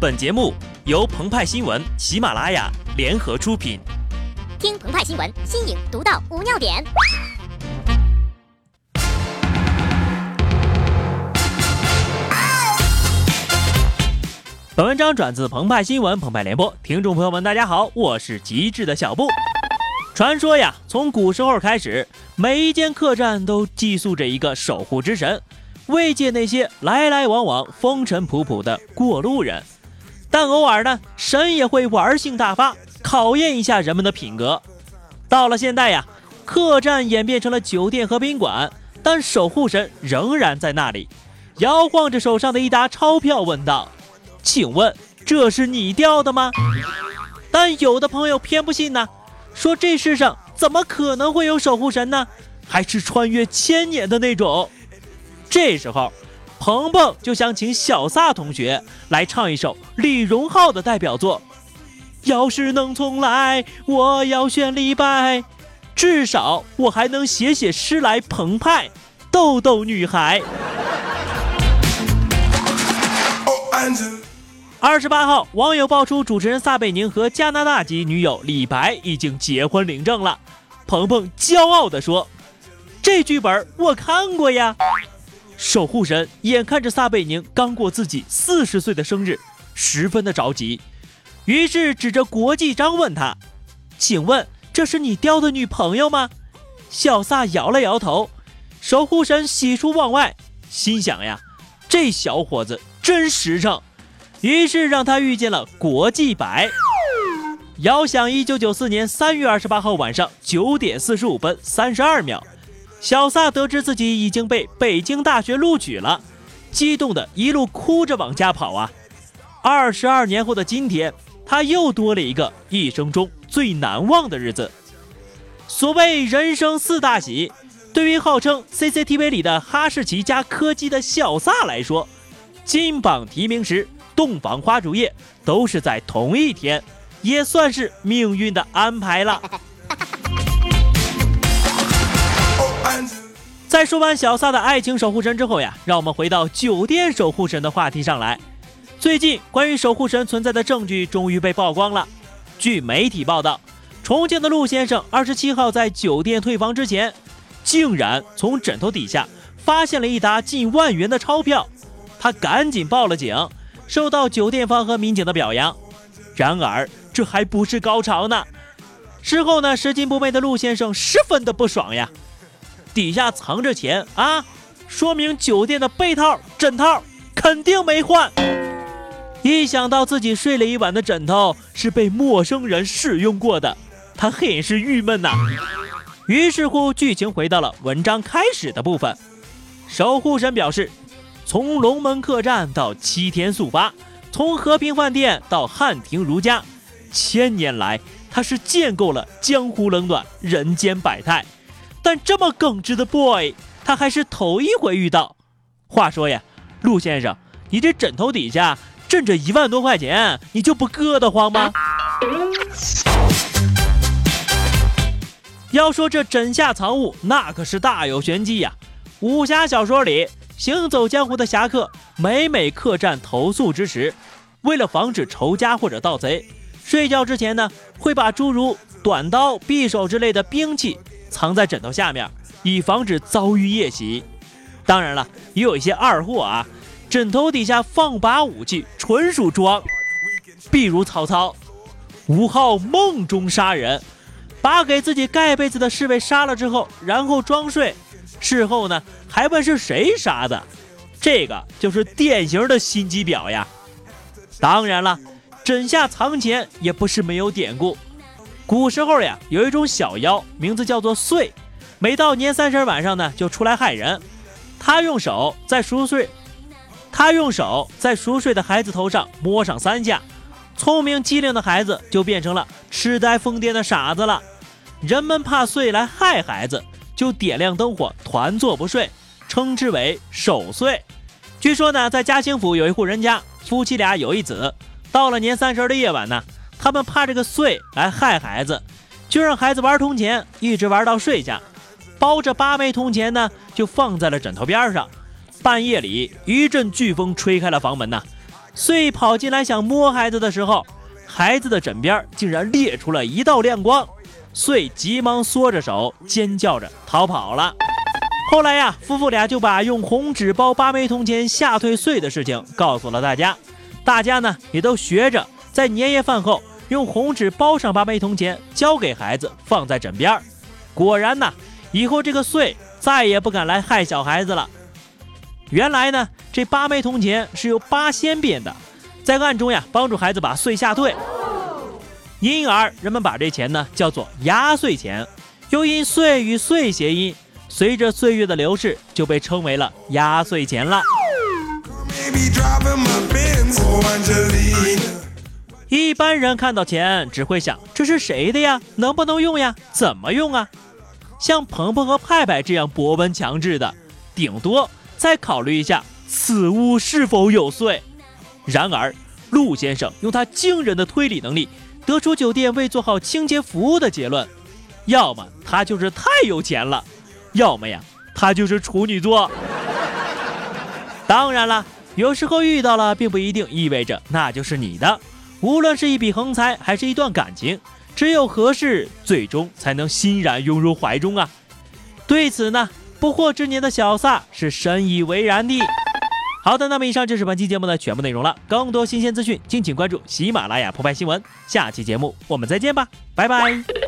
本节目由澎湃新闻、喜马拉雅联合出品。听澎湃新闻，新颖独到，无尿点。本文章转自澎湃新闻、澎湃联播，听众朋友们，大家好，我是极致的小布。传说呀，从古时候开始，每一间客栈都寄宿着一个守护之神，慰藉那些来来往往、风尘仆仆的过路人。但偶尔呢，神也会玩性大发，考验一下人们的品格。到了现代呀，客栈演变成了酒店和宾馆，但守护神仍然在那里，摇晃着手上的一沓钞票，问道：“请问这是你掉的吗？”但有的朋友偏不信呢，说这世上怎么可能会有守护神呢？还是穿越千年的那种。这时候。鹏鹏就想请小撒同学来唱一首李荣浩的代表作。要是能重来，我要选李白，至少我还能写写诗来澎湃，逗逗女孩。二十八号，网友爆出主持人撒贝宁和加拿大籍女友李白已经结婚领证了。鹏鹏骄傲地说：“这剧本我看过呀。”守护神眼看着撒贝宁刚过自己四十岁的生日，十分的着急，于是指着国际章问他：“请问这是你雕的女朋友吗？”小撒摇了摇头。守护神喜出望外，心想呀，这小伙子真实诚，于是让他遇见了国际白。遥想一九九四年三月二十八号晚上九点四十五分三十二秒。小撒得知自己已经被北京大学录取了，激动的一路哭着往家跑啊！二十二年后的今天，他又多了一个一生中最难忘的日子。所谓人生四大喜，对于号称 CCTV 里的哈士奇加柯基的小撒来说，金榜题名时、洞房花烛夜都是在同一天，也算是命运的安排了。在说完小撒的爱情守护神之后呀，让我们回到酒店守护神的话题上来。最近关于守护神存在的证据终于被曝光了。据媒体报道，重庆的陆先生二十七号在酒店退房之前，竟然从枕头底下发现了一沓近万元的钞票，他赶紧报了警，受到酒店方和民警的表扬。然而这还不是高潮呢，事后呢，拾金不昧的陆先生十分的不爽呀。底下藏着钱啊，说明酒店的被套、枕套肯定没换。一想到自己睡了一晚的枕头是被陌生人使用过的，他很是郁闷呐。于是乎，剧情回到了文章开始的部分。守护神表示，从龙门客栈到七天速八，从和平饭店到汉庭如家，千年来他是见够了江湖冷暖、人间百态。但这么耿直的 boy，他还是头一回遇到。话说呀，陆先生，你这枕头底下枕着一万多块钱，你就不硌得慌吗？要说这枕下藏物，那可是大有玄机呀。武侠小说里，行走江湖的侠客，每每客栈投宿之时，为了防止仇家或者盗贼，睡觉之前呢，会把诸如短刀、匕首之类的兵器。藏在枕头下面，以防止遭遇夜袭。当然了，也有一些二货啊，枕头底下放把武器，纯属装。比如曹操，吴昊梦中杀人，把给自己盖被子的侍卫杀了之后，然后装睡，事后呢还问是谁杀的，这个就是典型的心机婊呀。当然了，枕下藏钱也不是没有典故。古时候呀，有一种小妖，名字叫做祟，每到年三十晚上呢，就出来害人。他用手在熟睡，他用手在熟睡的孩子头上摸上三下，聪明机灵的孩子就变成了痴呆疯癫的傻子了。人们怕祟来害孩子，就点亮灯火，团坐不睡，称之为守岁。据说呢，在嘉兴府有一户人家，夫妻俩有一子，到了年三十的夜晚呢。他们怕这个祟来害孩子，就让孩子玩铜钱，一直玩到睡下。包着八枚铜钱呢，就放在了枕头边上。半夜里，一阵飓风吹开了房门呐，祟跑进来想摸孩子的时候，孩子的枕边竟然裂出了一道亮光，穗急忙缩着手，尖叫着逃跑了。后来呀，夫妇俩就把用红纸包八枚铜钱吓退穗的事情告诉了大家，大家呢也都学着在年夜饭后用红纸包上八枚铜钱，交给孩子放在枕边果然呐，以后这个祟再也不敢来害小孩子了。原来呢，这八枚铜钱是由八仙变的，在暗中呀帮助孩子把岁吓退，因而人们把这钱呢叫做压岁钱，又因岁与岁谐音，随着岁月的流逝就被称为了压岁钱了。一般人看到钱只会想这是谁的呀？能不能用呀？怎么用啊？像鹏鹏和派派这样博闻强志的，顶多。再考虑一下此物是否有岁。然而，陆先生用他惊人的推理能力，得出酒店未做好清洁服务的结论：要么他就是太有钱了，要么呀，他就是处女座。当然了，有时候遇到了，并不一定意味着那就是你的。无论是一笔横财，还是一段感情，只有合适，最终才能欣然拥入怀中啊。对此呢？不惑之年的小撒是深以为然的。好的，那么以上就是本期节目的全部内容了。更多新鲜资讯，敬请关注喜马拉雅澎湃新闻。下期节目我们再见吧，拜拜。